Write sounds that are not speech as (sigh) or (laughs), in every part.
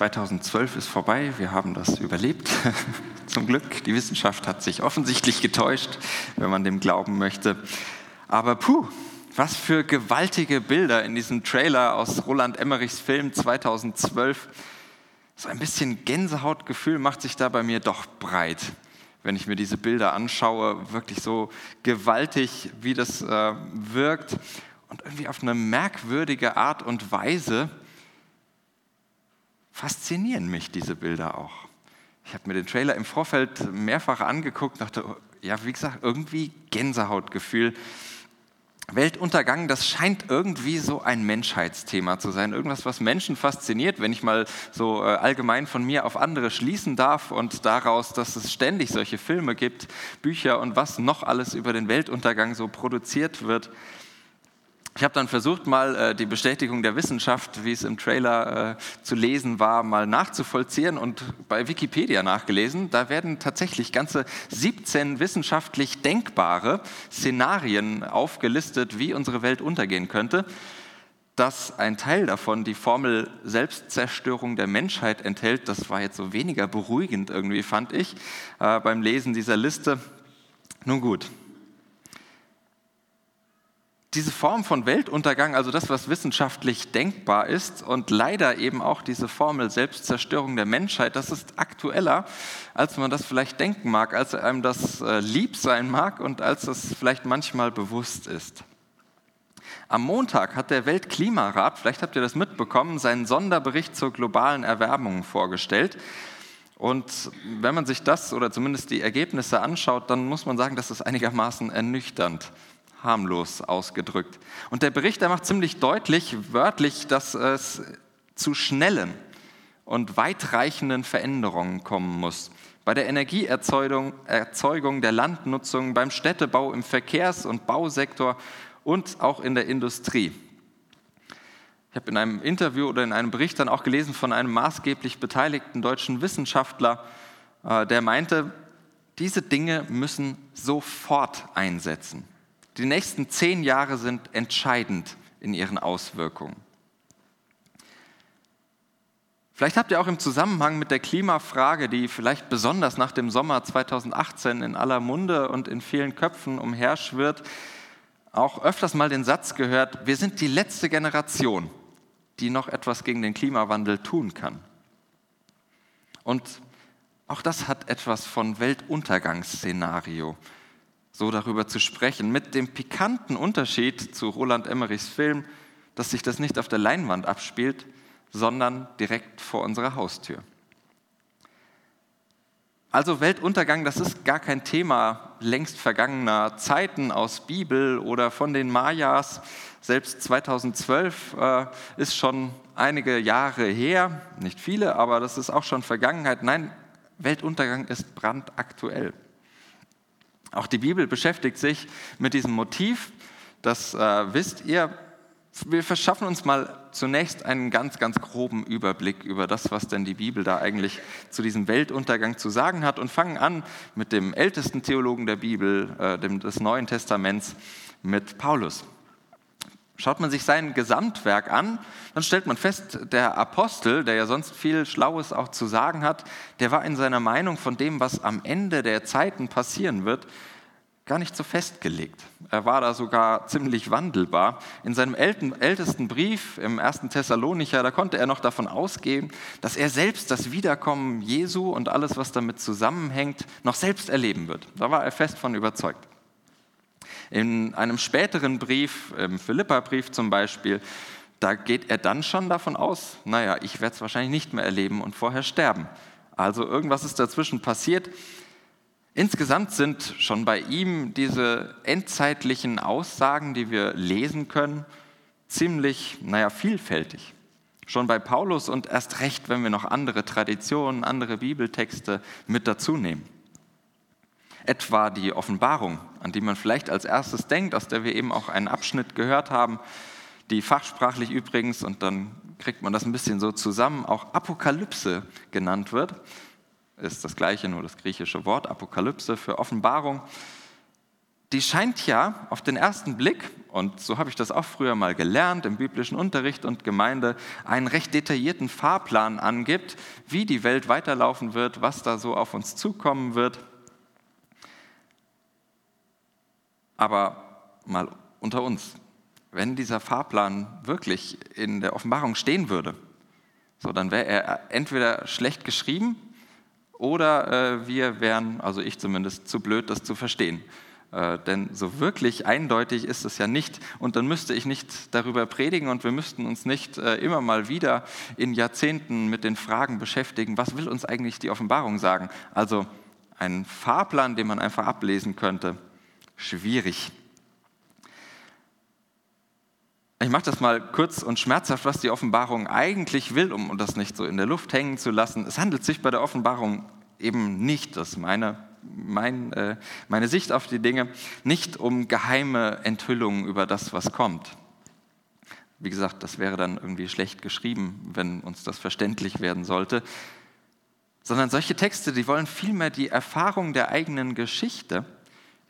2012 ist vorbei, wir haben das überlebt. (laughs) Zum Glück, die Wissenschaft hat sich offensichtlich getäuscht, wenn man dem glauben möchte. Aber puh, was für gewaltige Bilder in diesem Trailer aus Roland Emmerichs Film 2012. So ein bisschen Gänsehautgefühl macht sich da bei mir doch breit, wenn ich mir diese Bilder anschaue. Wirklich so gewaltig, wie das äh, wirkt und irgendwie auf eine merkwürdige Art und Weise faszinieren mich diese Bilder auch. Ich habe mir den Trailer im Vorfeld mehrfach angeguckt, dachte, ja, wie gesagt, irgendwie Gänsehautgefühl. Weltuntergang, das scheint irgendwie so ein Menschheitsthema zu sein. Irgendwas, was Menschen fasziniert, wenn ich mal so äh, allgemein von mir auf andere schließen darf und daraus, dass es ständig solche Filme gibt, Bücher und was noch alles über den Weltuntergang so produziert wird. Ich habe dann versucht, mal äh, die Bestätigung der Wissenschaft, wie es im Trailer äh, zu lesen war, mal nachzuvollziehen und bei Wikipedia nachgelesen. Da werden tatsächlich ganze 17 wissenschaftlich denkbare Szenarien aufgelistet, wie unsere Welt untergehen könnte. Dass ein Teil davon die Formel Selbstzerstörung der Menschheit enthält, das war jetzt so weniger beruhigend irgendwie, fand ich, äh, beim Lesen dieser Liste. Nun gut, diese Form von Weltuntergang, also das, was wissenschaftlich denkbar ist und leider eben auch diese Formel Selbstzerstörung der Menschheit, das ist aktueller, als man das vielleicht denken mag, als einem das äh, lieb sein mag und als das vielleicht manchmal bewusst ist. Am Montag hat der Weltklimarat, vielleicht habt ihr das mitbekommen, seinen Sonderbericht zur globalen Erwärmung vorgestellt. Und wenn man sich das oder zumindest die Ergebnisse anschaut, dann muss man sagen, das ist einigermaßen ernüchternd harmlos ausgedrückt. Und der Bericht, der macht ziemlich deutlich, wörtlich, dass es zu schnellen und weitreichenden Veränderungen kommen muss. Bei der Energieerzeugung, Erzeugung der Landnutzung, beim Städtebau, im Verkehrs- und Bausektor und auch in der Industrie. Ich habe in einem Interview oder in einem Bericht dann auch gelesen von einem maßgeblich beteiligten deutschen Wissenschaftler, äh, der meinte, diese Dinge müssen sofort einsetzen. Die nächsten zehn Jahre sind entscheidend in ihren Auswirkungen. Vielleicht habt ihr auch im Zusammenhang mit der Klimafrage, die vielleicht besonders nach dem Sommer 2018 in aller Munde und in vielen Köpfen umherschwirrt, auch öfters mal den Satz gehört, wir sind die letzte Generation, die noch etwas gegen den Klimawandel tun kann. Und auch das hat etwas von Weltuntergangsszenario so darüber zu sprechen, mit dem pikanten Unterschied zu Roland Emmerichs Film, dass sich das nicht auf der Leinwand abspielt, sondern direkt vor unserer Haustür. Also Weltuntergang, das ist gar kein Thema längst vergangener Zeiten aus Bibel oder von den Mayas. Selbst 2012 äh, ist schon einige Jahre her, nicht viele, aber das ist auch schon Vergangenheit. Nein, Weltuntergang ist brandaktuell. Auch die Bibel beschäftigt sich mit diesem Motiv. Das äh, wisst ihr. Wir verschaffen uns mal zunächst einen ganz, ganz groben Überblick über das, was denn die Bibel da eigentlich zu diesem Weltuntergang zu sagen hat und fangen an mit dem ältesten Theologen der Bibel, äh, dem, des Neuen Testaments, mit Paulus. Schaut man sich sein Gesamtwerk an, dann stellt man fest, der Apostel, der ja sonst viel Schlaues auch zu sagen hat, der war in seiner Meinung von dem, was am Ende der Zeiten passieren wird, gar nicht so festgelegt. Er war da sogar ziemlich wandelbar. In seinem ältesten Brief im ersten Thessalonicher, da konnte er noch davon ausgehen, dass er selbst das Wiederkommen Jesu und alles, was damit zusammenhängt, noch selbst erleben wird. Da war er fest von überzeugt. In einem späteren Brief, im Philippa-Brief zum Beispiel, da geht er dann schon davon aus, naja, ich werde es wahrscheinlich nicht mehr erleben und vorher sterben. Also irgendwas ist dazwischen passiert. Insgesamt sind schon bei ihm diese endzeitlichen Aussagen, die wir lesen können, ziemlich, naja, vielfältig. Schon bei Paulus und erst recht, wenn wir noch andere Traditionen, andere Bibeltexte mit dazu nehmen etwa die Offenbarung, an die man vielleicht als erstes denkt, aus der wir eben auch einen Abschnitt gehört haben, die fachsprachlich übrigens, und dann kriegt man das ein bisschen so zusammen, auch Apokalypse genannt wird. Ist das gleiche, nur das griechische Wort, Apokalypse für Offenbarung. die scheint ja auf den ersten Blick, und so habe ich das auch früher mal gelernt im biblischen Unterricht und Gemeinde, einen recht detaillierten Fahrplan angibt, wie die Welt weiterlaufen wird, was da so auf uns zukommen wird. Aber mal unter uns, wenn dieser Fahrplan wirklich in der Offenbarung stehen würde, so, dann wäre er entweder schlecht geschrieben oder äh, wir wären, also ich zumindest, zu blöd, das zu verstehen. Äh, denn so wirklich eindeutig ist es ja nicht. Und dann müsste ich nicht darüber predigen und wir müssten uns nicht äh, immer mal wieder in Jahrzehnten mit den Fragen beschäftigen, was will uns eigentlich die Offenbarung sagen? Also ein Fahrplan, den man einfach ablesen könnte, schwierig. Ich mache das mal kurz und schmerzhaft, was die Offenbarung eigentlich will, um das nicht so in der Luft hängen zu lassen. Es handelt sich bei der Offenbarung eben nicht, das ist meine, mein, äh, meine Sicht auf die Dinge, nicht um geheime Enthüllungen über das, was kommt. Wie gesagt, das wäre dann irgendwie schlecht geschrieben, wenn uns das verständlich werden sollte. Sondern solche Texte, die wollen vielmehr die Erfahrung der eigenen Geschichte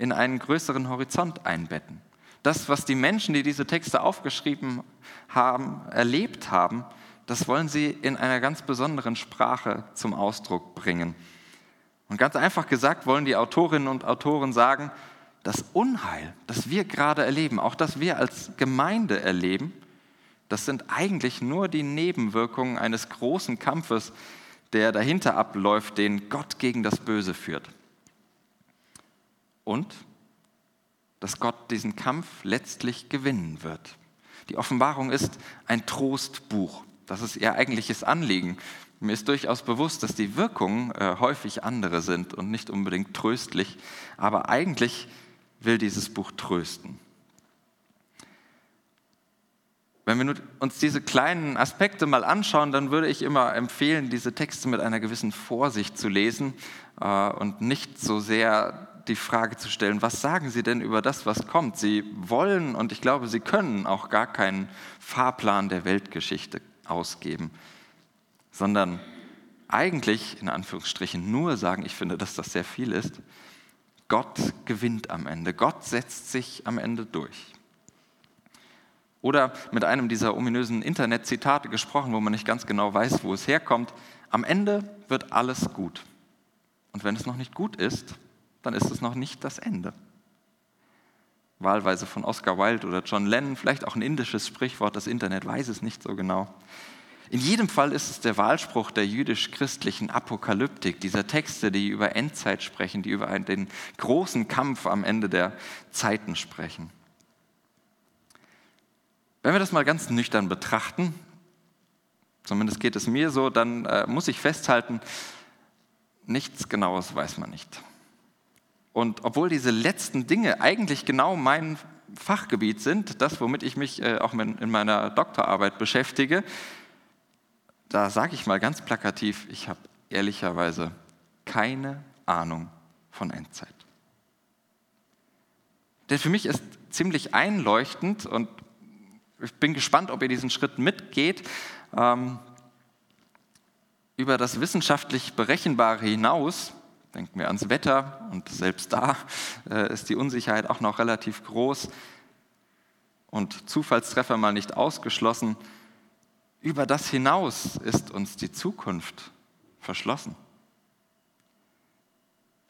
in einen größeren Horizont einbetten. Das, was die Menschen, die diese Texte aufgeschrieben haben, erlebt haben, das wollen sie in einer ganz besonderen Sprache zum Ausdruck bringen. Und ganz einfach gesagt wollen die Autorinnen und Autoren sagen, das Unheil, das wir gerade erleben, auch das wir als Gemeinde erleben, das sind eigentlich nur die Nebenwirkungen eines großen Kampfes, der dahinter abläuft, den Gott gegen das Böse führt. Und dass Gott diesen Kampf letztlich gewinnen wird. Die Offenbarung ist ein Trostbuch. Das ist ihr eigentliches Anliegen. Mir ist durchaus bewusst, dass die Wirkungen äh, häufig andere sind und nicht unbedingt tröstlich, aber eigentlich will dieses Buch trösten. Wenn wir uns diese kleinen Aspekte mal anschauen, dann würde ich immer empfehlen, diese Texte mit einer gewissen Vorsicht zu lesen äh, und nicht so sehr die Frage zu stellen, was sagen Sie denn über das, was kommt? Sie wollen und ich glaube, Sie können auch gar keinen Fahrplan der Weltgeschichte ausgeben, sondern eigentlich in Anführungsstrichen nur sagen, ich finde, dass das sehr viel ist, Gott gewinnt am Ende, Gott setzt sich am Ende durch. Oder mit einem dieser ominösen Internetzitate gesprochen, wo man nicht ganz genau weiß, wo es herkommt, am Ende wird alles gut. Und wenn es noch nicht gut ist, dann ist es noch nicht das Ende. Wahlweise von Oscar Wilde oder John Lennon, vielleicht auch ein indisches Sprichwort, das Internet weiß es nicht so genau. In jedem Fall ist es der Wahlspruch der jüdisch-christlichen Apokalyptik, dieser Texte, die über Endzeit sprechen, die über den großen Kampf am Ende der Zeiten sprechen. Wenn wir das mal ganz nüchtern betrachten, zumindest geht es mir so, dann äh, muss ich festhalten, nichts Genaues weiß man nicht. Und obwohl diese letzten Dinge eigentlich genau mein Fachgebiet sind, das, womit ich mich äh, auch in meiner Doktorarbeit beschäftige, da sage ich mal ganz plakativ, ich habe ehrlicherweise keine Ahnung von Endzeit. Denn für mich ist ziemlich einleuchtend und ich bin gespannt, ob ihr diesen Schritt mitgeht, ähm, über das wissenschaftlich Berechenbare hinaus Denken wir ans Wetter und selbst da äh, ist die Unsicherheit auch noch relativ groß und Zufallstreffer mal nicht ausgeschlossen. Über das hinaus ist uns die Zukunft verschlossen.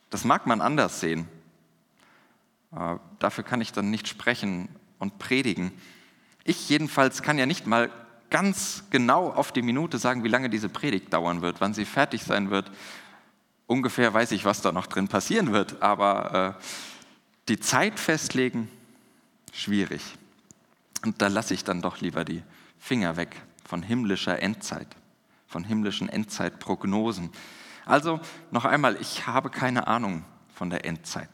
Das mag man anders sehen. Äh, dafür kann ich dann nicht sprechen und predigen. Ich jedenfalls kann ja nicht mal ganz genau auf die Minute sagen, wie lange diese Predigt dauern wird, wann sie fertig sein wird ungefähr weiß ich, was da noch drin passieren wird, aber äh, die Zeit festlegen, schwierig. Und da lasse ich dann doch lieber die Finger weg von himmlischer Endzeit, von himmlischen Endzeitprognosen. Also noch einmal, ich habe keine Ahnung von der Endzeit.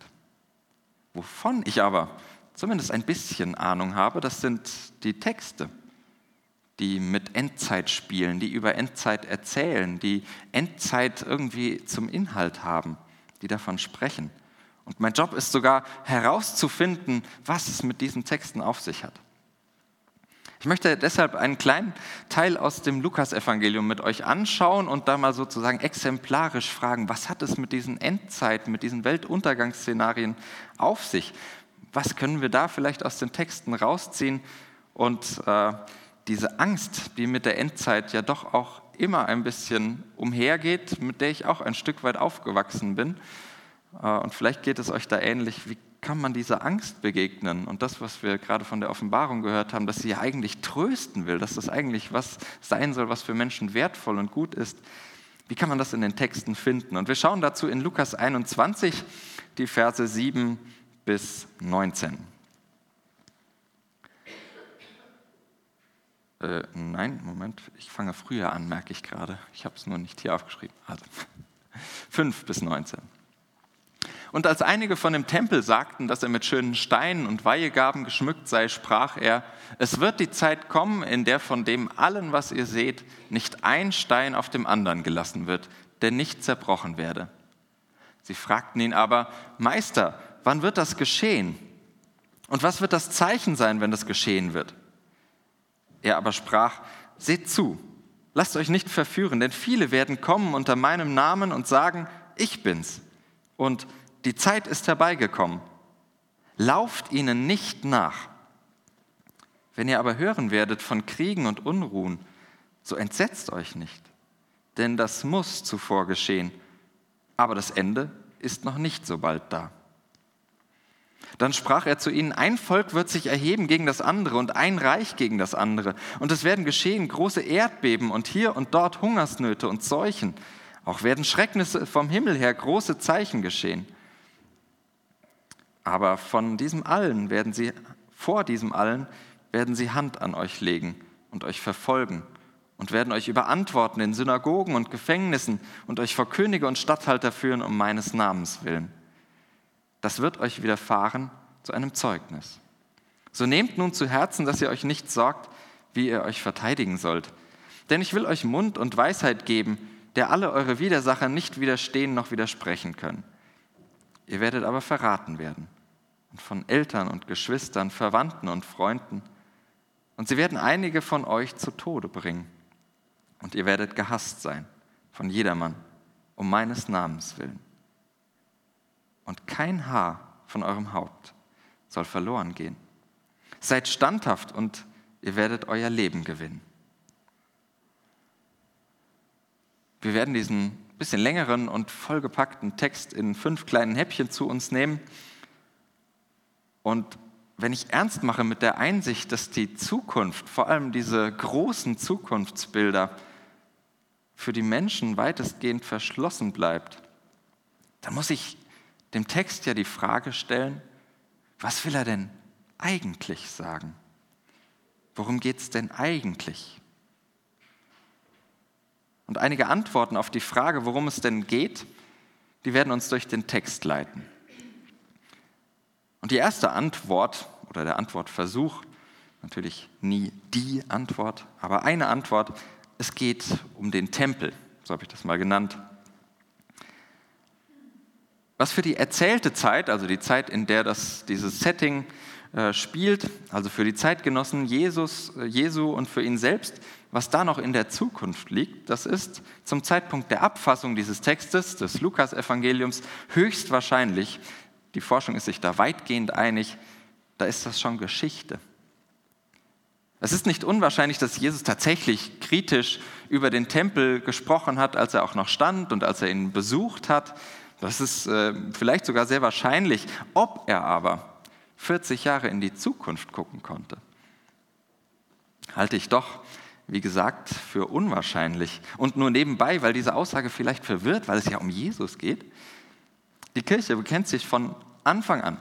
Wovon ich aber zumindest ein bisschen Ahnung habe, das sind die Texte die mit Endzeit spielen, die über Endzeit erzählen, die Endzeit irgendwie zum Inhalt haben, die davon sprechen. Und mein Job ist sogar herauszufinden, was es mit diesen Texten auf sich hat. Ich möchte deshalb einen kleinen Teil aus dem Lukasevangelium mit euch anschauen und da mal sozusagen exemplarisch fragen, was hat es mit diesen Endzeiten, mit diesen Weltuntergangsszenarien auf sich? was können wir da vielleicht aus den Texten rausziehen und äh, diese Angst, die mit der Endzeit ja doch auch immer ein bisschen umhergeht, mit der ich auch ein Stück weit aufgewachsen bin. Äh, und vielleicht geht es euch da ähnlich. Wie kann man dieser Angst begegnen? Und das, was wir gerade von der Offenbarung gehört haben, dass sie ja eigentlich trösten will, dass das eigentlich was sein soll, was für Menschen wertvoll und gut ist. Wie kann man das in den Texten finden? Und wir schauen dazu in Lukas 21, die Verse 7 bis 19. Äh, nein, Moment, ich fange früher an, merke ich gerade. Ich habe es nur nicht hier aufgeschrieben. Also (laughs) 5 bis 19. Und als einige von dem Tempel sagten, dass er mit schönen Steinen und Weihegaben geschmückt sei, sprach er, es wird die Zeit kommen, in der von dem allen, was ihr seht, nicht ein Stein auf dem anderen gelassen wird, der nicht zerbrochen werde. Sie fragten ihn aber, Meister, wann wird das geschehen? Und was wird das Zeichen sein, wenn das geschehen wird? Er aber sprach, seht zu, lasst euch nicht verführen, denn viele werden kommen unter meinem Namen und sagen, ich bin's. Und die Zeit ist herbeigekommen. Lauft ihnen nicht nach. Wenn ihr aber hören werdet von Kriegen und Unruhen, so entsetzt euch nicht, denn das muss zuvor geschehen, aber das Ende ist noch nicht so bald da. Dann sprach er zu ihnen, ein Volk wird sich erheben gegen das andere und ein Reich gegen das andere. Und es werden geschehen große Erdbeben und hier und dort Hungersnöte und Seuchen. Auch werden Schrecknisse vom Himmel her große Zeichen geschehen. Aber von diesem allen werden sie, vor diesem allen werden sie Hand an euch legen und euch verfolgen und werden euch überantworten in Synagogen und Gefängnissen und euch vor Könige und Statthalter führen um meines Namens willen das wird euch widerfahren zu einem Zeugnis. So nehmt nun zu Herzen, dass ihr euch nicht sorgt, wie ihr euch verteidigen sollt. Denn ich will euch Mund und Weisheit geben, der alle eure Widersacher nicht widerstehen noch widersprechen können. Ihr werdet aber verraten werden und von Eltern und Geschwistern, Verwandten und Freunden. Und sie werden einige von euch zu Tode bringen. Und ihr werdet gehasst sein von jedermann um meines Namens willen und kein Haar von eurem Haupt soll verloren gehen. Seid standhaft und ihr werdet euer Leben gewinnen. Wir werden diesen bisschen längeren und vollgepackten Text in fünf kleinen Häppchen zu uns nehmen. Und wenn ich ernst mache mit der Einsicht, dass die Zukunft, vor allem diese großen Zukunftsbilder, für die Menschen weitestgehend verschlossen bleibt, dann muss ich dem Text ja die Frage stellen, was will er denn eigentlich sagen? Worum geht es denn eigentlich? Und einige Antworten auf die Frage, worum es denn geht, die werden uns durch den Text leiten. Und die erste Antwort oder der Antwortversuch, natürlich nie die Antwort, aber eine Antwort, es geht um den Tempel, so habe ich das mal genannt. Was für die erzählte Zeit, also die Zeit, in der das, dieses Setting äh, spielt, also für die Zeitgenossen Jesus, äh, Jesu und für ihn selbst, was da noch in der Zukunft liegt, das ist zum Zeitpunkt der Abfassung dieses Textes, des Lukas-Evangeliums, höchstwahrscheinlich, die Forschung ist sich da weitgehend einig, da ist das schon Geschichte. Es ist nicht unwahrscheinlich, dass Jesus tatsächlich kritisch über den Tempel gesprochen hat, als er auch noch stand und als er ihn besucht hat. Das ist äh, vielleicht sogar sehr wahrscheinlich. Ob er aber 40 Jahre in die Zukunft gucken konnte, halte ich doch, wie gesagt, für unwahrscheinlich. Und nur nebenbei, weil diese Aussage vielleicht verwirrt, weil es ja um Jesus geht. Die Kirche bekennt sich von Anfang an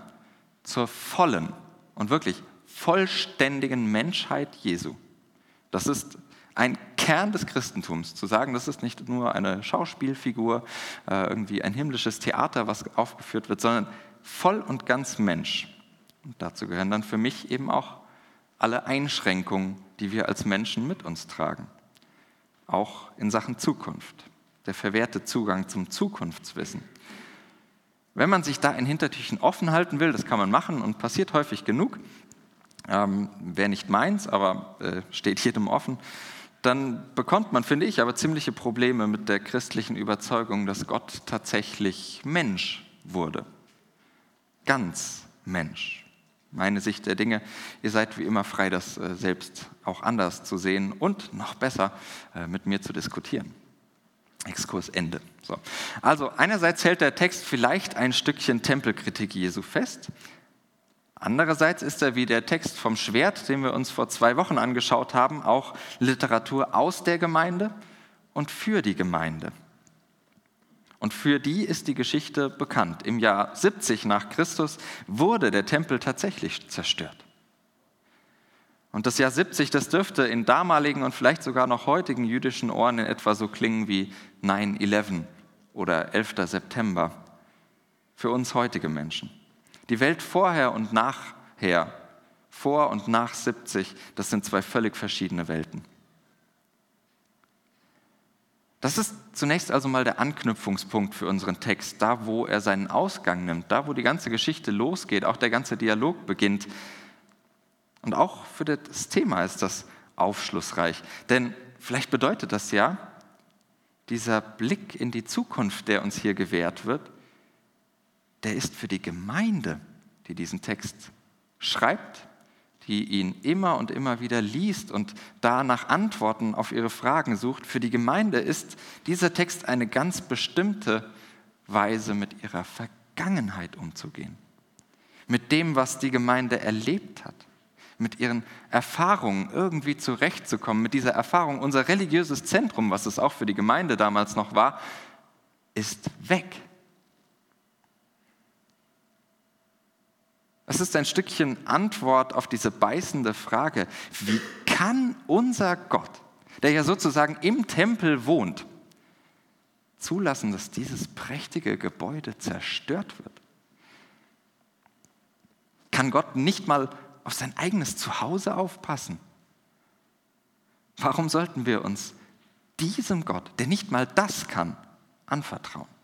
zur vollen und wirklich vollständigen Menschheit Jesu. Das ist ein Kern des Christentums, zu sagen, das ist nicht nur eine Schauspielfigur, äh, irgendwie ein himmlisches Theater, was aufgeführt wird, sondern voll und ganz Mensch. Und dazu gehören dann für mich eben auch alle Einschränkungen, die wir als Menschen mit uns tragen. Auch in Sachen Zukunft, der verwehrte Zugang zum Zukunftswissen. Wenn man sich da in Hintertüchen offen halten will, das kann man machen und passiert häufig genug, ähm, wäre nicht meins, aber äh, steht jedem offen, dann bekommt man, finde ich, aber ziemliche Probleme mit der christlichen Überzeugung, dass Gott tatsächlich Mensch wurde. Ganz Mensch. meine Sicht der Dinge. Ihr seid wie immer frei, das äh, selbst auch anders zu sehen und noch besser äh, mit mir zu diskutieren. Exkurs Ende. So. Also einerseits hält der Text vielleicht ein Stückchen Tempelkritik Jesu fest. Andererseits ist er wie der Text vom Schwert, den wir uns vor zwei Wochen angeschaut haben, auch Literatur aus der Gemeinde und für die Gemeinde. Und für die ist die Geschichte bekannt. Im Jahr 70 nach Christus wurde der Tempel tatsächlich zerstört. Und das Jahr 70, das dürfte in damaligen und vielleicht sogar noch heutigen jüdischen Ohren in etwa so klingen wie 9-11 oder 11. September für uns heutige Menschen. Die Welt vorher und nachher, vor und nach 70, das sind zwei völlig verschiedene Welten. Das ist zunächst also mal der Anknüpfungspunkt für unseren Text, da wo er seinen Ausgang nimmt, da wo die ganze Geschichte losgeht, auch der ganze Dialog beginnt. Und auch für das Thema ist das aufschlussreich. Denn vielleicht bedeutet das ja, dieser Blick in die Zukunft, der uns hier gewährt wird, der ist für die Gemeinde, die diesen Text schreibt, die ihn immer und immer wieder liest und da nach Antworten auf ihre Fragen sucht, für die Gemeinde ist dieser Text eine ganz bestimmte Weise, mit ihrer Vergangenheit umzugehen. Mit dem, was die Gemeinde erlebt hat. Mit ihren Erfahrungen irgendwie zurechtzukommen. Mit dieser Erfahrung, unser religiöses Zentrum, was es auch für die Gemeinde damals noch war, ist weg. Es ist ein Stückchen Antwort auf diese beißende Frage, wie kann unser Gott, der ja sozusagen im Tempel wohnt, zulassen, dass dieses prächtige Gebäude zerstört wird? Kann Gott nicht mal auf sein eigenes Zuhause aufpassen? Warum sollten wir uns diesem Gott, der nicht mal das kann, anvertrauen?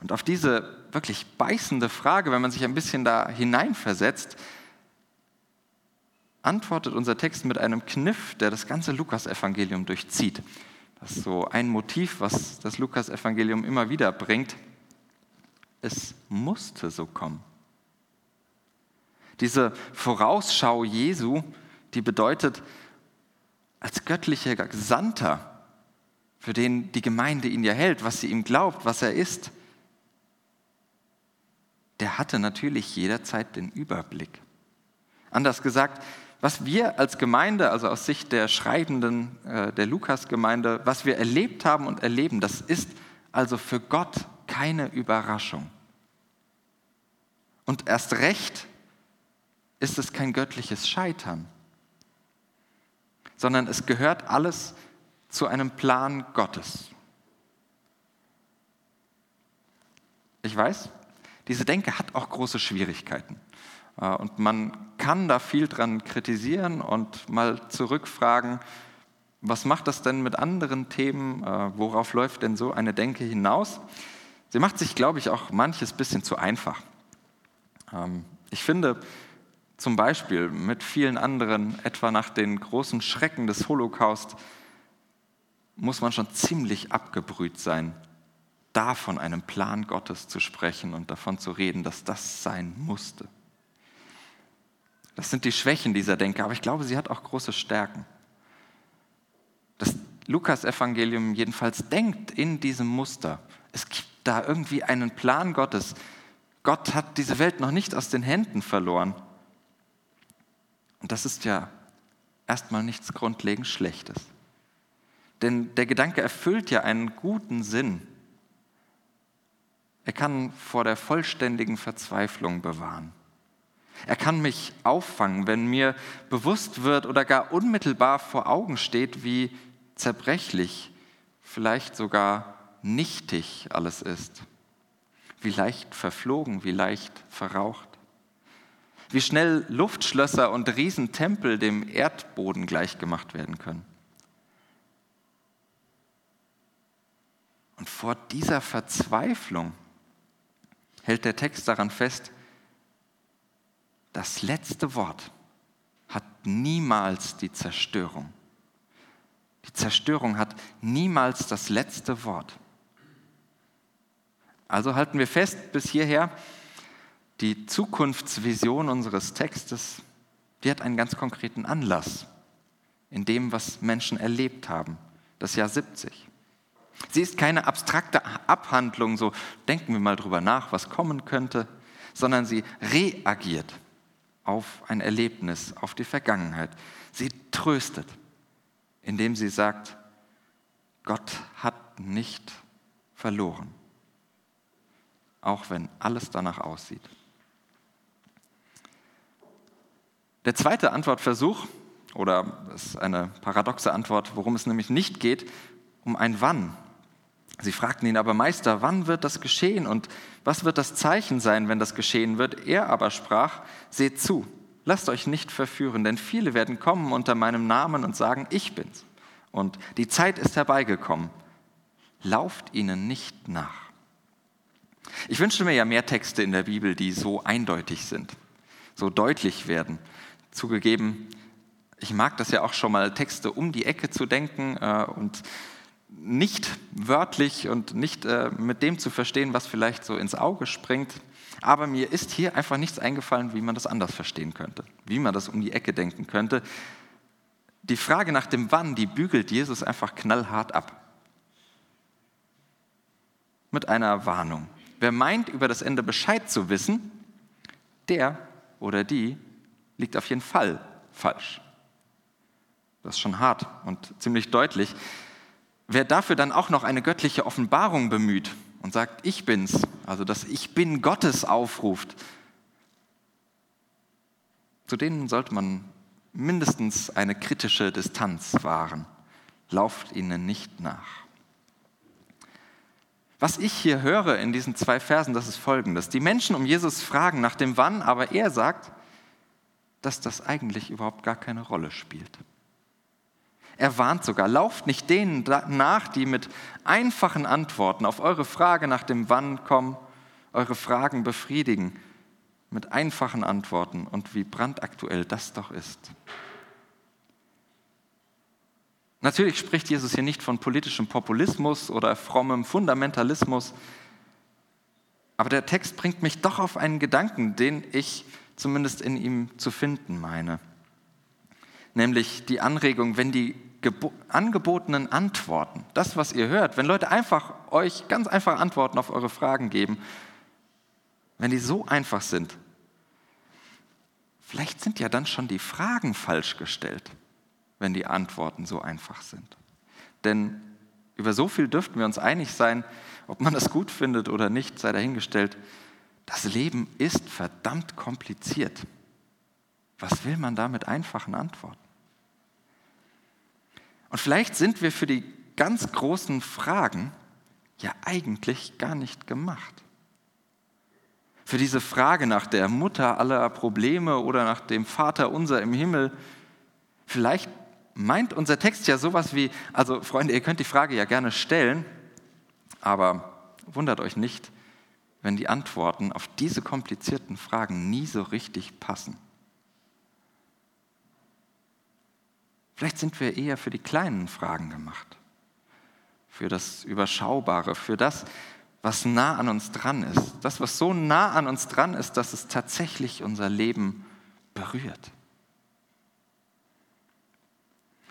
Und auf diese wirklich beißende Frage, wenn man sich ein bisschen da hineinversetzt, antwortet unser Text mit einem Kniff, der das ganze Lukasevangelium durchzieht. Das ist so ein Motiv, was das Lukasevangelium immer wieder bringt. Es musste so kommen. Diese Vorausschau Jesu, die bedeutet, als göttlicher Gesandter, für den die Gemeinde ihn ja hält, was sie ihm glaubt, was er ist, der hatte natürlich jederzeit den Überblick. Anders gesagt, was wir als Gemeinde, also aus Sicht der Schreibenden äh, der Lukas-Gemeinde, was wir erlebt haben und erleben, das ist also für Gott keine Überraschung. Und erst recht ist es kein göttliches Scheitern, sondern es gehört alles zu einem Plan Gottes. Ich weiß, diese Denke hat auch große Schwierigkeiten. Äh, und man kann da viel dran kritisieren und mal zurückfragen, was macht das denn mit anderen Themen? Äh, worauf läuft denn so eine Denke hinaus? Sie macht sich, glaube ich, auch manches bisschen zu einfach. Ähm, ich finde zum Beispiel mit vielen anderen, etwa nach den großen Schrecken des Holocaust, muss man schon ziemlich abgebrüht sein, davon einem Plan Gottes zu sprechen und davon zu reden, dass das sein musste. Das sind die Schwächen dieser Denke, aber ich glaube, sie hat auch große Stärken. Das Lukas-Evangelium jedenfalls denkt in diesem Muster. Es gibt da irgendwie einen Plan Gottes. Gott hat diese Welt noch nicht aus den Händen verloren. Und das ist ja erstmal nichts grundlegend Schlechtes. Denn der Gedanke erfüllt ja einen guten Sinn er kann vor der vollständigen Verzweiflung bewahren. Er kann mich auffangen, wenn mir bewusst wird oder gar unmittelbar vor Augen steht, wie zerbrechlich, vielleicht sogar nichtig alles ist. Wie leicht verflogen, wie leicht verraucht. Wie schnell Luftschlösser und Riesentempel dem Erdboden gleichgemacht werden können. Und vor dieser Verzweiflung hält der Text daran fest, das letzte Wort hat niemals die Zerstörung. Die Zerstörung hat niemals das letzte Wort. Also halten wir fest bis hierher, Die Zukunftsvision unseres Textes, die hat einen ganz konkreten Anlass in dem, was Menschen erlebt haben, das Jahr 70. Sie ist keine abstrakte Abhandlung, so denken wir mal drüber nach, was kommen könnte, sondern sie reagiert auf ein Erlebnis, auf die Vergangenheit. Sie tröstet, indem sie sagt, Gott hat nicht verloren, auch wenn alles danach aussieht. Der zweite Antwortversuch, oder das ist eine paradoxe Antwort, worum es nämlich nicht geht, um ein Wann. Sie fragten ihn aber, Meister, wann wird das geschehen und was wird das Zeichen sein, wenn das geschehen wird? Er aber sprach, seht zu, lasst euch nicht verführen, denn viele werden kommen unter meinem Namen und sagen, ich bin's. Und die Zeit ist herbeigekommen. Lauft ihnen nicht nach. Ich wünschte mir ja mehr Texte in der Bibel, die so eindeutig sind, so deutlich werden. Zugegeben, ich mag das ja auch schon mal, Texte um die Ecke zu denken äh, und nicht wörtlich und nicht äh, mit dem zu verstehen, was vielleicht so ins Auge springt. Aber mir ist hier einfach nichts eingefallen, wie man das anders verstehen könnte, wie man das um die Ecke denken könnte. Die Frage nach dem Wann, die bügelt Jesus einfach knallhart ab. Mit einer Warnung. Wer meint, über das Ende Bescheid zu wissen, der oder die liegt auf jeden Fall falsch. Das ist schon hart und ziemlich deutlich. Wer dafür dann auch noch eine göttliche Offenbarung bemüht und sagt, ich bin's, also das Ich bin Gottes aufruft, zu denen sollte man mindestens eine kritische Distanz wahren. Lauft ihnen nicht nach. Was ich hier höre in diesen zwei Versen, das ist folgendes. Die Menschen um Jesus fragen nach dem Wann, aber er sagt, dass das eigentlich überhaupt gar keine Rolle spielt. Er warnt sogar, lauft nicht denen nach, die mit einfachen Antworten auf eure Frage nach dem Wann kommen, eure Fragen befriedigen, mit einfachen Antworten und wie brandaktuell das doch ist. Natürlich spricht Jesus hier nicht von politischem Populismus oder frommem Fundamentalismus, aber der Text bringt mich doch auf einen Gedanken, den ich zumindest in ihm zu finden meine nämlich die Anregung, wenn die angebotenen Antworten, das, was ihr hört, wenn Leute einfach euch ganz einfach Antworten auf eure Fragen geben, wenn die so einfach sind, vielleicht sind ja dann schon die Fragen falsch gestellt, wenn die Antworten so einfach sind. Denn über so viel dürften wir uns einig sein, ob man das gut findet oder nicht, sei dahingestellt. Das Leben ist verdammt kompliziert. Was will man da mit einfachen Antworten? Und vielleicht sind wir für die ganz großen Fragen ja eigentlich gar nicht gemacht. Für diese Frage nach der Mutter aller Probleme oder nach dem Vater unser im Himmel, vielleicht meint unser Text ja sowas wie, also Freunde, ihr könnt die Frage ja gerne stellen, aber wundert euch nicht, wenn die Antworten auf diese komplizierten Fragen nie so richtig passen. Vielleicht sind wir eher für die kleinen Fragen gemacht, für das Überschaubare, für das, was nah an uns dran ist, das, was so nah an uns dran ist, dass es tatsächlich unser Leben berührt.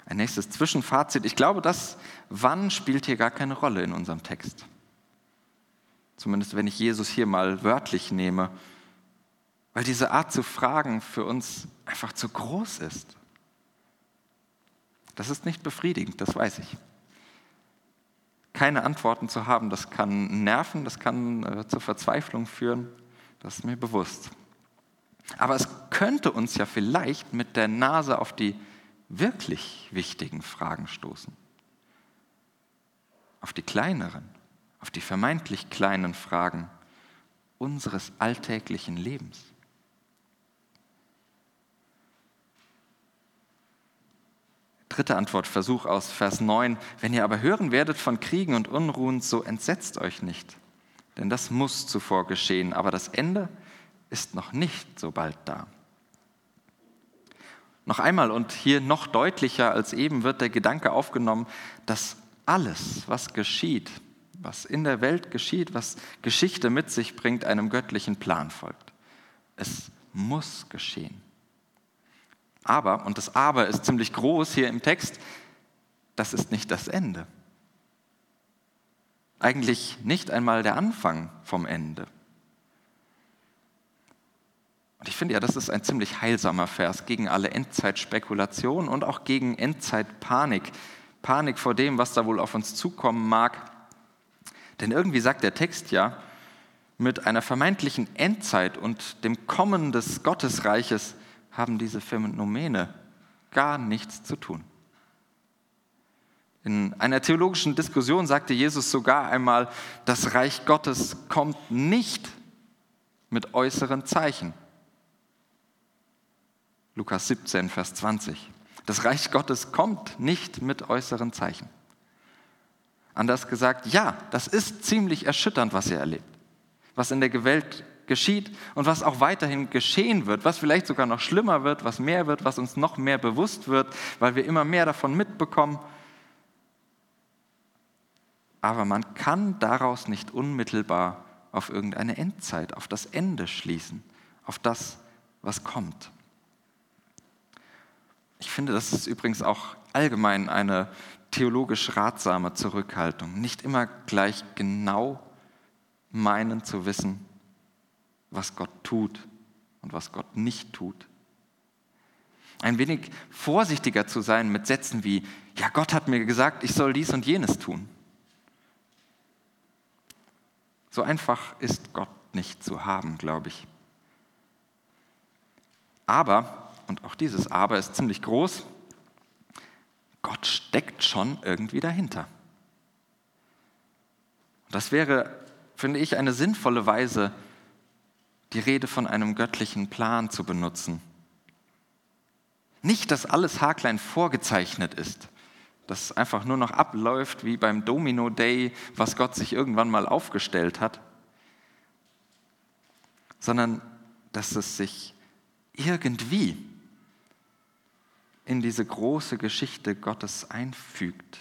Ein nächstes Zwischenfazit. Ich glaube, das Wann spielt hier gar keine Rolle in unserem Text. Zumindest wenn ich Jesus hier mal wörtlich nehme, weil diese Art zu fragen für uns einfach zu groß ist. Das ist nicht befriedigend, das weiß ich. Keine Antworten zu haben, das kann nerven, das kann äh, zur Verzweiflung führen, das ist mir bewusst. Aber es könnte uns ja vielleicht mit der Nase auf die wirklich wichtigen Fragen stoßen. Auf die kleineren, auf die vermeintlich kleinen Fragen unseres alltäglichen Lebens. Dritter Antwortversuch aus Vers 9. Wenn ihr aber hören werdet von Kriegen und Unruhen, so entsetzt euch nicht. Denn das muss zuvor geschehen, aber das Ende ist noch nicht so bald da. Noch einmal und hier noch deutlicher als eben wird der Gedanke aufgenommen, dass alles, was geschieht, was in der Welt geschieht, was Geschichte mit sich bringt, einem göttlichen Plan folgt. Es muss geschehen. Aber, und das Aber ist ziemlich groß hier im Text, das ist nicht das Ende. Eigentlich nicht einmal der Anfang vom Ende. Und ich finde ja, das ist ein ziemlich heilsamer Vers gegen alle Endzeitspekulationen und auch gegen Endzeitpanik. Panik vor dem, was da wohl auf uns zukommen mag. Denn irgendwie sagt der Text ja, mit einer vermeintlichen Endzeit und dem Kommen des Gottesreiches haben diese Phänomene gar nichts zu tun. In einer theologischen Diskussion sagte Jesus sogar einmal, das Reich Gottes kommt nicht mit äußeren Zeichen. Lukas 17, Vers 20. Das Reich Gottes kommt nicht mit äußeren Zeichen. Anders gesagt, ja, das ist ziemlich erschütternd, was ihr erlebt, was in der Welt geschieht und was auch weiterhin geschehen wird, was vielleicht sogar noch schlimmer wird, was mehr wird, was uns noch mehr bewusst wird, weil wir immer mehr davon mitbekommen. Aber man kann daraus nicht unmittelbar auf irgendeine Endzeit, auf das Ende schließen, auf das, was kommt. Ich finde, das ist übrigens auch allgemein eine theologisch ratsame Zurückhaltung. Nicht immer gleich genau meinen zu wissen, was Gott tut und was Gott nicht tut. Ein wenig vorsichtiger zu sein mit Sätzen wie, ja, Gott hat mir gesagt, ich soll dies und jenes tun. So einfach ist Gott nicht zu haben, glaube ich. Aber und auch dieses Aber ist ziemlich groß, Gott steckt schon irgendwie dahinter. Das wäre, finde ich, eine sinnvolle Weise, die Rede von einem göttlichen Plan zu benutzen. Nicht, dass alles haarklein vorgezeichnet ist, dass einfach nur noch abläuft wie beim Domino Day, was Gott sich irgendwann mal aufgestellt hat, sondern dass es sich irgendwie in diese große Geschichte Gottes einfügt.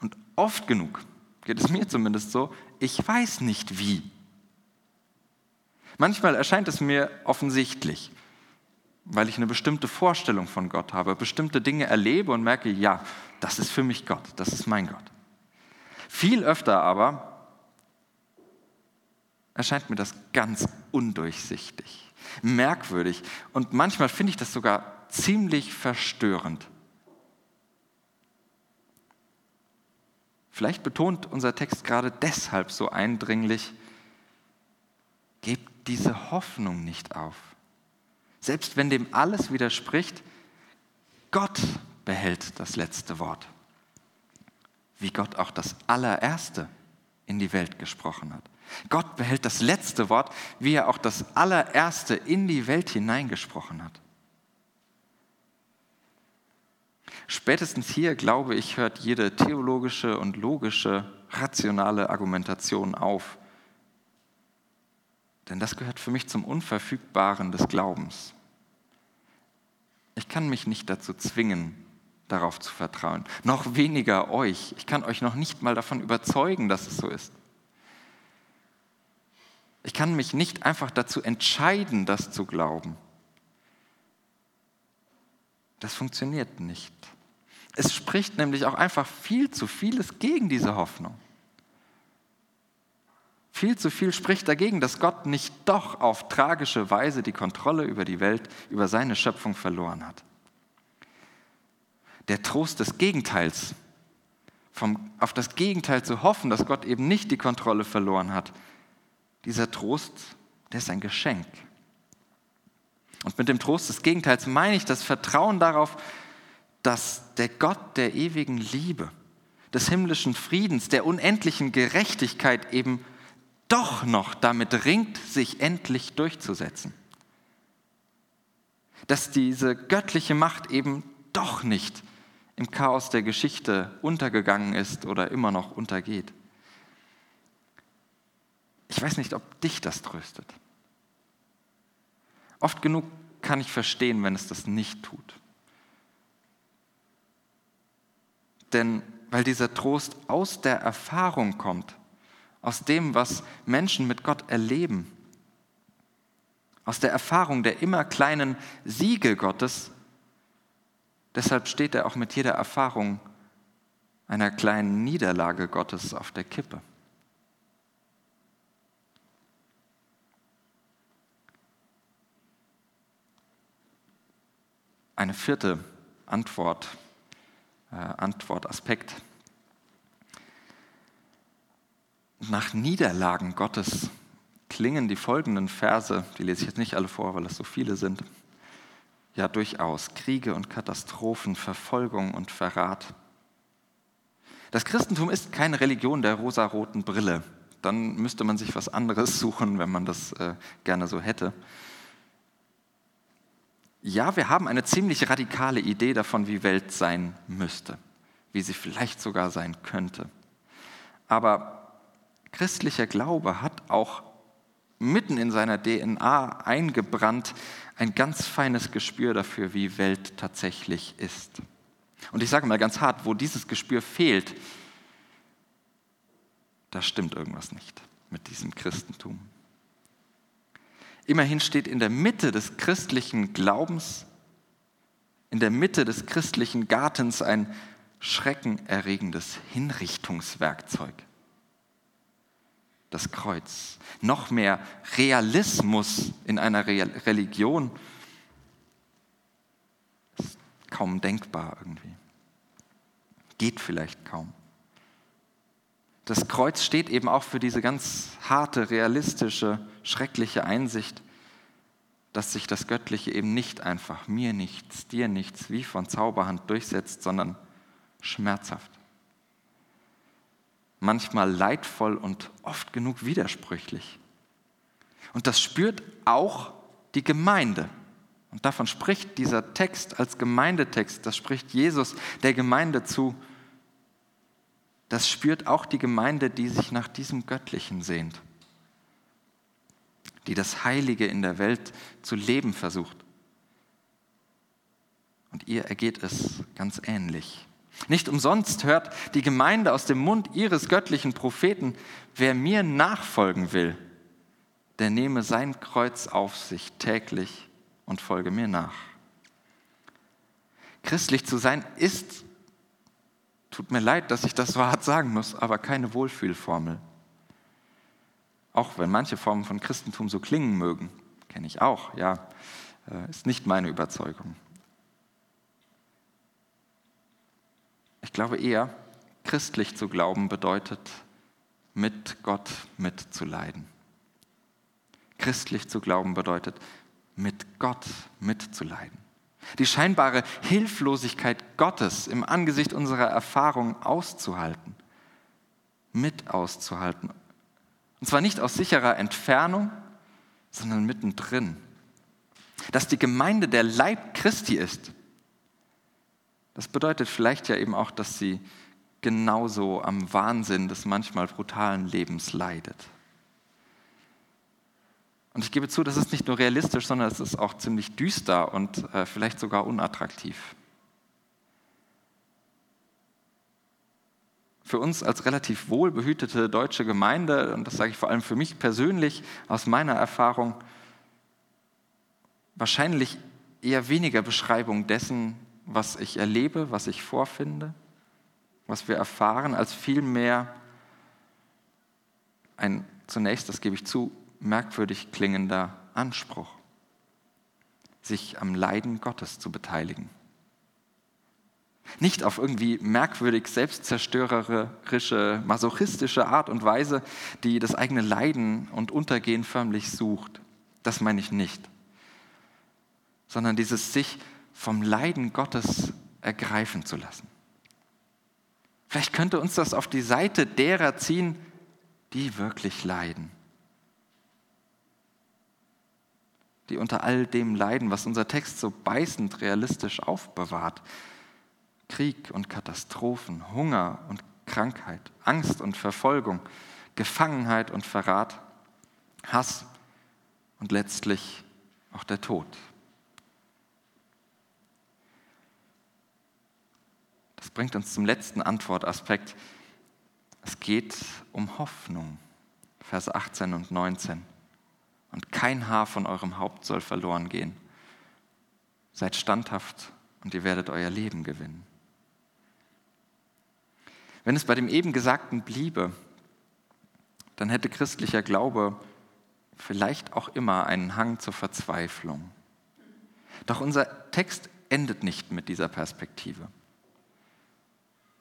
Und oft genug geht es mir zumindest so, ich weiß nicht wie. Manchmal erscheint es mir offensichtlich, weil ich eine bestimmte Vorstellung von Gott habe, bestimmte Dinge erlebe und merke, ja, das ist für mich Gott, das ist mein Gott. Viel öfter aber erscheint mir das ganz undurchsichtig, merkwürdig und manchmal finde ich das sogar ziemlich verstörend. Vielleicht betont unser Text gerade deshalb so eindringlich, diese Hoffnung nicht auf. Selbst wenn dem alles widerspricht, Gott behält das letzte Wort. Wie Gott auch das allererste in die Welt gesprochen hat. Gott behält das letzte Wort, wie er auch das allererste in die Welt hineingesprochen hat. Spätestens hier, glaube ich, hört jede theologische und logische, rationale Argumentation auf. Denn das gehört für mich zum Unverfügbaren des Glaubens. Ich kann mich nicht dazu zwingen, darauf zu vertrauen. Noch weniger euch. Ich kann euch noch nicht mal davon überzeugen, dass es so ist. Ich kann mich nicht einfach dazu entscheiden, das zu glauben. Das funktioniert nicht. Es spricht nämlich auch einfach viel zu vieles gegen diese Hoffnung. Viel zu viel spricht dagegen, dass Gott nicht doch auf tragische Weise die Kontrolle über die Welt, über seine Schöpfung verloren hat. Der Trost des Gegenteils, vom, auf das Gegenteil zu hoffen, dass Gott eben nicht die Kontrolle verloren hat, dieser Trost, der ist ein Geschenk. Und mit dem Trost des Gegenteils meine ich das Vertrauen darauf, dass der Gott der ewigen Liebe, des himmlischen Friedens, der unendlichen Gerechtigkeit eben doch noch damit ringt, sich endlich durchzusetzen. Dass diese göttliche Macht eben doch nicht im Chaos der Geschichte untergegangen ist oder immer noch untergeht. Ich weiß nicht, ob dich das tröstet. Oft genug kann ich verstehen, wenn es das nicht tut. Denn weil dieser Trost aus der Erfahrung kommt, aus dem, was Menschen mit Gott erleben, aus der Erfahrung der immer kleinen Siege Gottes. Deshalb steht er auch mit jeder Erfahrung einer kleinen Niederlage Gottes auf der Kippe. Eine vierte Antwort, äh, Antwortaspekt. Nach Niederlagen Gottes klingen die folgenden Verse, die lese ich jetzt nicht alle vor, weil es so viele sind, ja durchaus Kriege und Katastrophen, Verfolgung und Verrat. Das Christentum ist keine Religion der rosaroten Brille. Dann müsste man sich was anderes suchen, wenn man das äh, gerne so hätte. Ja, wir haben eine ziemlich radikale Idee davon, wie Welt sein müsste, wie sie vielleicht sogar sein könnte. Aber christlicher Glaube hat auch mitten in seiner DNA eingebrannt ein ganz feines Gespür dafür, wie Welt tatsächlich ist. Und ich sage mal ganz hart, wo dieses Gespür fehlt, da stimmt irgendwas nicht mit diesem Christentum. Immerhin steht in der Mitte des christlichen Glaubens, in der Mitte des christlichen Gartens ein schreckenerregendes Hinrichtungswerkzeug. Das Kreuz. Noch mehr Realismus in einer Religion ist kaum denkbar irgendwie. Geht vielleicht kaum. Das Kreuz steht eben auch für diese ganz harte, realistische, schreckliche Einsicht, dass sich das Göttliche eben nicht einfach mir nichts, dir nichts wie von Zauberhand durchsetzt, sondern schmerzhaft. Manchmal leidvoll und oft genug widersprüchlich. Und das spürt auch die Gemeinde. Und davon spricht dieser Text als Gemeindetext, das spricht Jesus der Gemeinde zu, das spürt auch die Gemeinde, die sich nach diesem Göttlichen sehnt, die das Heilige in der Welt zu leben versucht. Und ihr ergeht es ganz ähnlich. Nicht umsonst hört die Gemeinde aus dem Mund ihres göttlichen Propheten, wer mir nachfolgen will, der nehme sein Kreuz auf sich täglich und folge mir nach. Christlich zu sein ist Tut mir leid, dass ich das so hart sagen muss, aber keine Wohlfühlformel. Auch wenn manche Formen von Christentum so klingen mögen, kenne ich auch, ja, äh, ist nicht meine Überzeugung. Glaube eher, christlich zu glauben bedeutet, mit Gott mitzuleiden. Christlich zu glauben bedeutet, mit Gott mitzuleiden die scheinbare Hilflosigkeit Gottes im Angesicht unserer Erfahrungen auszuhalten, mit auszuhalten. Und zwar nicht aus sicherer Entfernung, sondern mittendrin. Dass die Gemeinde der Leib Christi ist, das bedeutet vielleicht ja eben auch, dass sie genauso am Wahnsinn des manchmal brutalen Lebens leidet. Und ich gebe zu, das ist nicht nur realistisch, sondern es ist auch ziemlich düster und äh, vielleicht sogar unattraktiv. Für uns als relativ wohlbehütete deutsche Gemeinde, und das sage ich vor allem für mich persönlich aus meiner Erfahrung, wahrscheinlich eher weniger Beschreibung dessen, was ich erlebe, was ich vorfinde, was wir erfahren, als vielmehr ein zunächst, das gebe ich zu, merkwürdig klingender Anspruch, sich am Leiden Gottes zu beteiligen. Nicht auf irgendwie merkwürdig selbstzerstörerische, masochistische Art und Weise, die das eigene Leiden und Untergehen förmlich sucht. Das meine ich nicht. Sondern dieses sich vom Leiden Gottes ergreifen zu lassen. Vielleicht könnte uns das auf die Seite derer ziehen, die wirklich leiden. die unter all dem leiden, was unser Text so beißend realistisch aufbewahrt. Krieg und Katastrophen, Hunger und Krankheit, Angst und Verfolgung, Gefangenheit und Verrat, Hass und letztlich auch der Tod. Das bringt uns zum letzten Antwortaspekt. Es geht um Hoffnung. Vers 18 und 19. und kein Haar von eurem Haupt soll verloren gehen. Seid standhaft und ihr werdet euer Leben gewinnen. Wenn es bei dem eben Gesagten bliebe, dann hätte christlicher Glaube vielleicht auch immer einen Hang zur Verzweiflung. Doch unser Text endet nicht mit dieser Perspektive.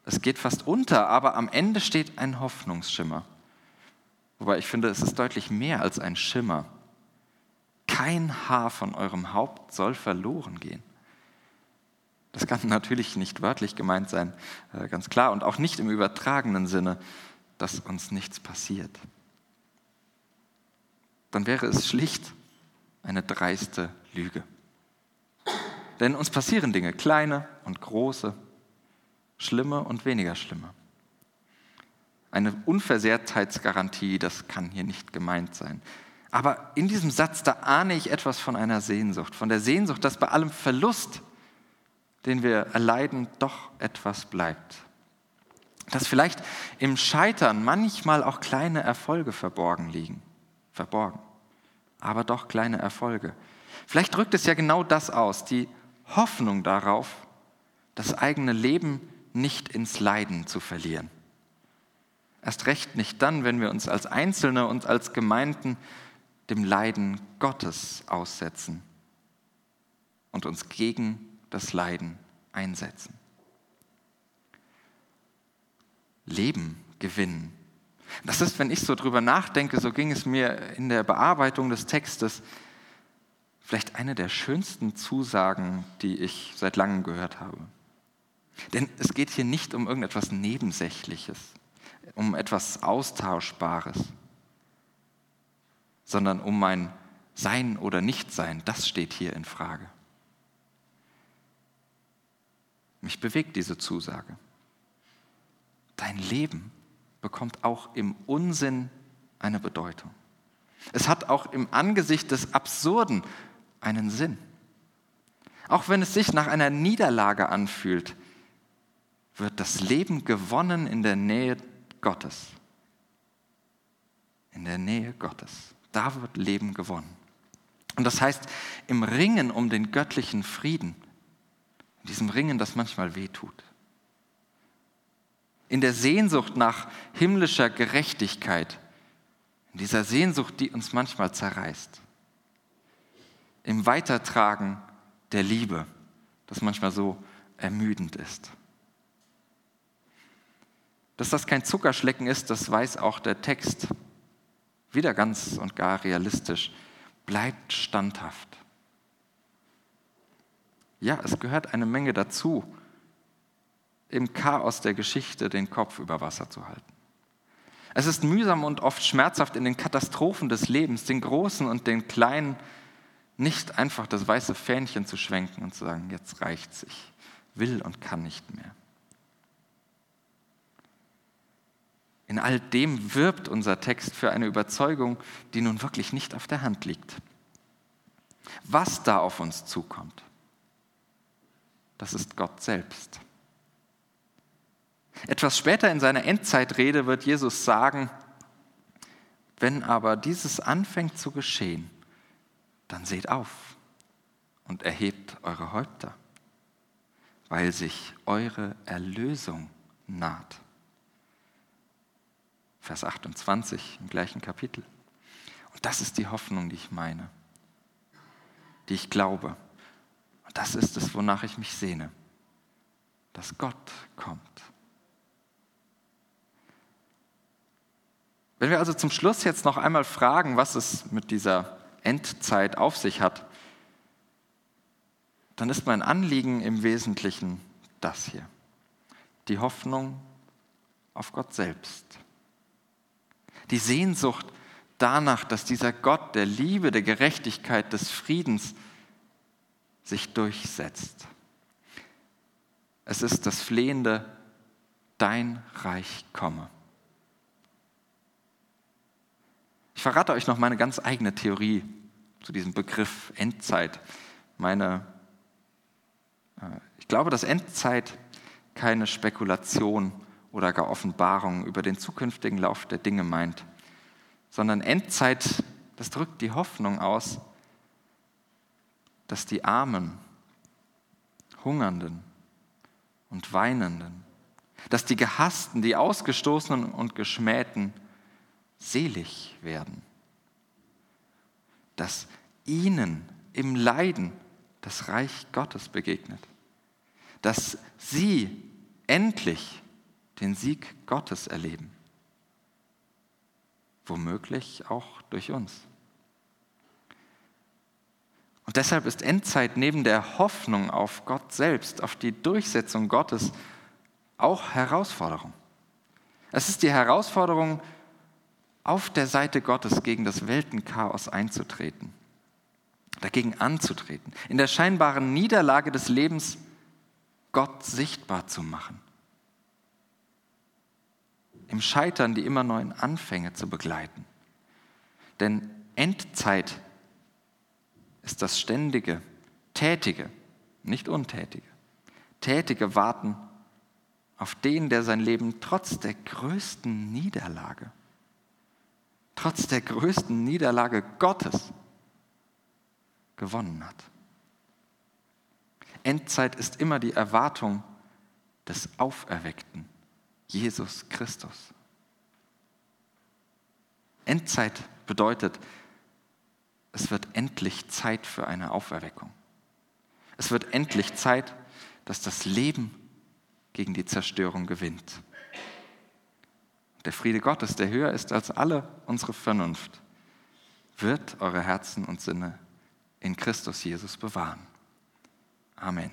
Es geht fast unter, aber am Ende steht ein Hoffnungsschimmer. Wobei ich finde, es ist deutlich mehr als ein Schimmer. Kein Haar von eurem Haupt soll verloren gehen. Das kann (laughs) natürlich nicht wörtlich gemeint sein, äh, ganz klar, und auch nicht im übertragenen Sinne, dass uns nichts passiert. Dann wäre es schlicht eine dreiste Lüge. Denn uns passieren Dinge, kleine und große, schlimme und weniger schlimme. Eine Unversehrtheitsgarantie, das kann hier nicht gemeint sein. Aber in diesem Satz, da ahne ich etwas von einer Sehnsucht, von der Sehnsucht, dass bei allem Verlust, den wir erleiden, doch etwas bleibt. Dass vielleicht im Scheitern manchmal auch kleine Erfolge verborgen liegen. Verborgen. Aber doch kleine Erfolge. Vielleicht drückt es ja genau das aus, die Hoffnung darauf, das eigene Leben nicht ins Leiden zu verlieren. Erst recht nicht dann, wenn wir uns als Einzelne und als Gemeinden dem Leiden Gottes aussetzen und uns gegen das Leiden einsetzen. Leben gewinnen. Das ist, wenn ich so drüber nachdenke, so ging es mir in der Bearbeitung des Textes, vielleicht eine der schönsten Zusagen, die ich seit langem gehört habe. Denn es geht hier nicht um irgendetwas Nebensächliches, um etwas Austauschbares, sondern um mein Sein oder Nichtsein. Das steht hier in Frage. Mich bewegt diese Zusage. Dein Leben bekommt auch im Unsinn eine Bedeutung. Es hat auch im Angesicht des Absurden einen Sinn. Auch wenn es sich nach einer Niederlage anfühlt, wird das Leben gewonnen in der Nähe Gottes. In der Nähe Gottes. Da wird Leben gewonnen. Und das heißt, im Ringen um den göttlichen Frieden, in diesem Ringen, das manchmal wehtut, in der Sehnsucht nach himmlischer Gerechtigkeit, in dieser Sehnsucht, die uns manchmal zerreißt, im Weitertragen der Liebe, das manchmal so ermüdend ist. Dass das kein Zuckerschlecken ist, das weiß auch der Text. Wieder ganz und gar realistisch. Bleibt standhaft. Ja, es gehört eine Menge dazu, im Chaos der Geschichte den Kopf über Wasser zu halten. Es ist mühsam und oft schmerzhaft in den Katastrophen des Lebens, den großen und den kleinen, nicht einfach das weiße Fähnchen zu schwenken und zu sagen, jetzt reicht's, ich will und kann nicht mehr. In all dem wirbt unser Text für eine Überzeugung, die nun wirklich nicht auf der Hand liegt. Was da auf uns zukommt, das ist Gott selbst. Etwas später in seiner Endzeitrede wird Jesus sagen, wenn aber dieses anfängt zu geschehen, dann seht auf und erhebt eure Häupter, weil sich eure Erlösung naht. Vers 28 im gleichen Kapitel. Und das ist die Hoffnung, die ich meine, die ich glaube. Und das ist es, wonach ich mich sehne, dass Gott kommt. Wenn wir also zum Schluss jetzt noch einmal fragen, was es mit dieser Endzeit auf sich hat, dann ist mein Anliegen im Wesentlichen das hier. Die Hoffnung auf Gott selbst. Die Sehnsucht danach, dass dieser Gott der Liebe, der Gerechtigkeit, des Friedens sich durchsetzt. Es ist das flehende, dein Reich komme. Ich verrate euch noch meine ganz eigene Theorie zu diesem Begriff Endzeit. Meine, äh, ich glaube, dass Endzeit keine Spekulation oder gar Offenbarung über den zukünftigen Lauf der Dinge meint, sondern Endzeit das drückt die Hoffnung aus, dass die Armen, Hungernden und Weinenden, dass die Gehassten, die Ausgestoßenen und Geschmähten selig werden, dass ihnen im Leiden das Reich Gottes begegnet, dass sie endlich den Sieg Gottes erleben, womöglich auch durch uns. Und deshalb ist Endzeit neben der Hoffnung auf Gott selbst, auf die Durchsetzung Gottes, auch Herausforderung. Es ist die Herausforderung, auf der Seite Gottes gegen das Weltenchaos einzutreten, dagegen anzutreten, in der scheinbaren Niederlage des Lebens Gott sichtbar zu machen, im Scheitern die immer neuen Anfänge zu begleiten. Denn Endzeit ist das ständige, tätige, nicht untätige, tätige Warten auf den, der sein Leben trotz der größten Niederlage, trotz der größten Niederlage Gottes gewonnen hat. Endzeit ist immer die Erwartung des Auferweckten, Jesus Christus. Endzeit bedeutet, es wird endlich Zeit für eine Auferweckung. Es wird endlich Zeit, dass das Leben gegen die Zerstörung gewinnt. Der Friede Gottes, der höher ist als alle unsere Vernunft, wird eure Herzen und Sinne in Christus Jesus bewahren. Amen.